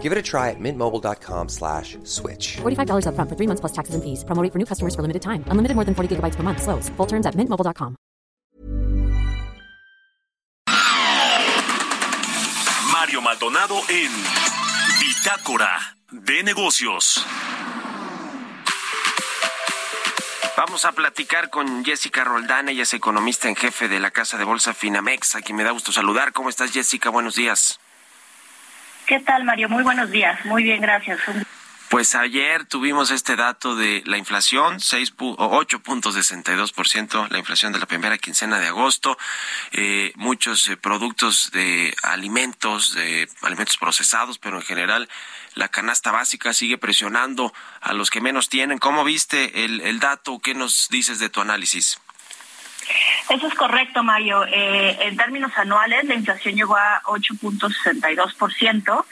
Give it a try at mintmobile.com slash switch. $45 up front for three months plus taxes and fees. Promo rate for new customers for limited time. Unlimited more than 40 gigabytes per month. Slows. Full terms at mintmobile.com. Mario Maldonado en Bitácora de Negocios. Vamos a platicar con Jessica Roldán, ella es economista en jefe de la Casa de Bolsa Finamex, a quien me da gusto saludar. ¿Cómo estás, Jessica? Buenos días. ¿Qué tal, Mario? Muy buenos días. Muy bien, gracias. Pues ayer tuvimos este dato de la inflación, 8.62%, la inflación de la primera quincena de agosto. Eh, muchos eh, productos de alimentos, de alimentos procesados, pero en general la canasta básica sigue presionando a los que menos tienen. ¿Cómo viste el, el dato? ¿Qué nos dices de tu análisis? Eso es correcto, Mario. Eh, en términos anuales, la inflación llegó a 8.62%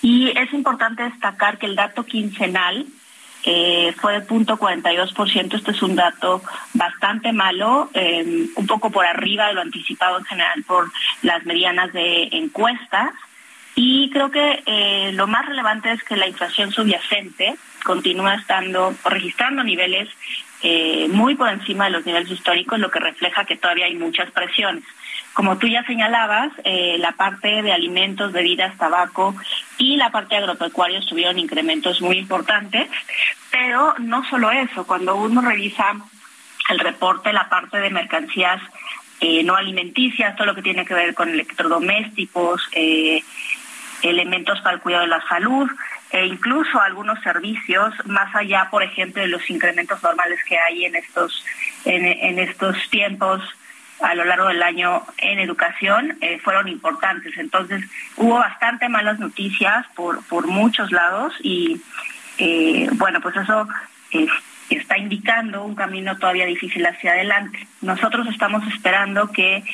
y es importante destacar que el dato quincenal eh, fue de 0.42%. Este es un dato bastante malo, eh, un poco por arriba de lo anticipado en general por las medianas de encuestas. Y creo que eh, lo más relevante es que la inflación subyacente continúa estando registrando niveles eh, muy por encima de los niveles históricos, lo que refleja que todavía hay muchas presiones. Como tú ya señalabas, eh, la parte de alimentos, bebidas, tabaco y la parte de agropecuarios tuvieron incrementos muy importantes, pero no solo eso, cuando uno revisa el reporte, la parte de mercancías no alimenticias, todo lo que tiene que ver con electrodomésticos, elementos para el cuidado de la salud e incluso algunos servicios más allá, por ejemplo, de los incrementos normales que hay en estos en, en estos tiempos a lo largo del año en educación eh, fueron importantes. Entonces hubo bastante malas noticias por por muchos lados y eh, bueno, pues eso eh, está indicando un camino todavía difícil hacia adelante. Nosotros estamos esperando que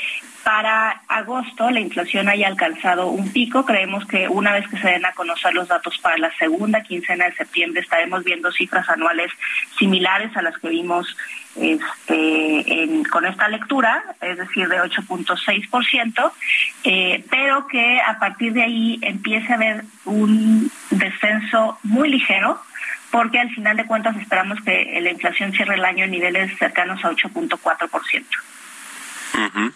para agosto la inflación haya alcanzado un pico. Creemos que una vez que se den a conocer los datos para la segunda quincena de septiembre estaremos viendo cifras anuales similares a las que vimos este, con esta lectura, es decir, de 8.6%, eh, pero que a partir de ahí empiece a haber un descenso muy ligero porque al final de cuentas esperamos que la inflación cierre el año en niveles cercanos a 8.4%. Ujú.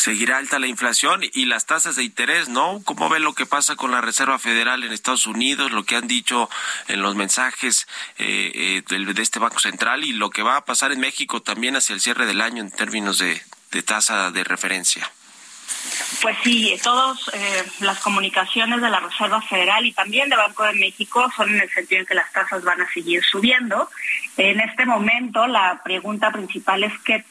Seguirá alta la inflación y las tasas de interés, ¿no? ¿Cómo ve lo que pasa con la Reserva Federal en Estados Unidos, lo que han dicho en los mensajes eh, eh, de, este Banco Central y lo que va a pasar en México también hacia el cierre del año en términos de, de tasa de referencia? Pues sí, todas las comunicaciones de la Reserva Federal y también de Banco de México son en el sentido en que las tasas van a seguir subiendo. En este momento la pregunta principal es qué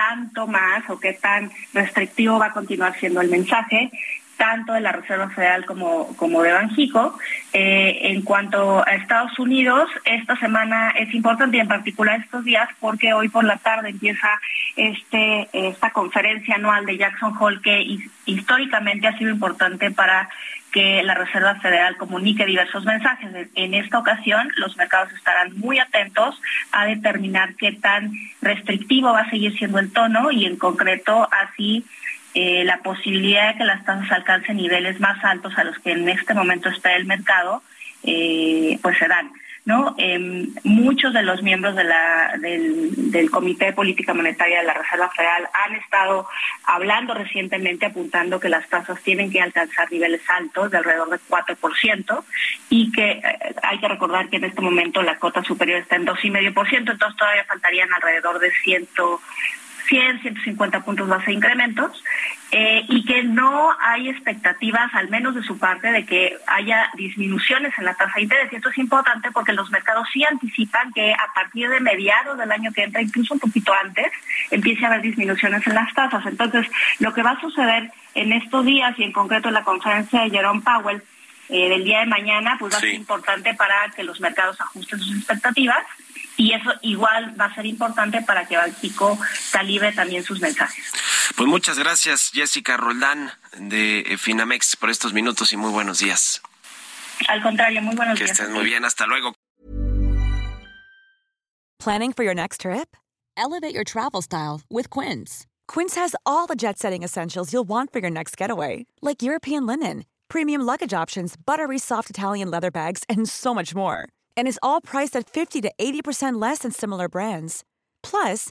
tanto más o qué tan restrictivo va a continuar siendo el mensaje tanto de la Reserva Federal como, como de Banjico. Eh, en cuanto a Estados Unidos, esta semana es importante y en particular estos días porque hoy por la tarde empieza este esta conferencia anual de Jackson Hole que his- históricamente ha sido importante para que la Reserva Federal comunique diversos mensajes. En- esta ocasión, los mercados estarán muy atentos a determinar qué tan restrictivo va a seguir siendo el tono y en concreto así eh, la posibilidad de que las tasas alcancen niveles más altos a los que en este momento está el mercado, eh, pues se dan. ¿No? Em, muchos de los miembros del, del Comité de Política Monetaria de la Reserva Federal han estado hablando recientemente, apuntando que las tasas tienen que alcanzar niveles altos de alrededor de 4% y que eh, hay que recordar que en este momento la cota superior está en 2,5%, entonces todavía faltarían alrededor de 100, 100 150 puntos base de incrementos eh, y que no hay expectativas, al menos de su parte, de que haya disminuciones en la tasa de interés. Y esto es importante porque los mercados sí anticipan que a partir de mediados del año que entra, incluso un poquito antes, empiece a haber disminuciones en las tasas. Entonces, lo que va a suceder en estos días y en concreto en la conferencia de Jerome Powell eh, del día de mañana, pues va a ser importante para que los mercados ajusten sus expectativas y eso igual va a ser importante para que Banxico calibre también sus mensajes. Pues muchas gracias, Jessica Roldán de eh, Finamex, por estos minutos y muy buenos días. Al contrario, muy buenos días. Que estés muy bien, hasta luego. Planning for your next trip? Elevate your travel style with Quince. Quince has all the jet setting essentials you'll want for your next getaway, like European linen, premium luggage options, buttery soft Italian leather bags, and so much more. And is all priced at 50 to 80% less than similar brands. Plus,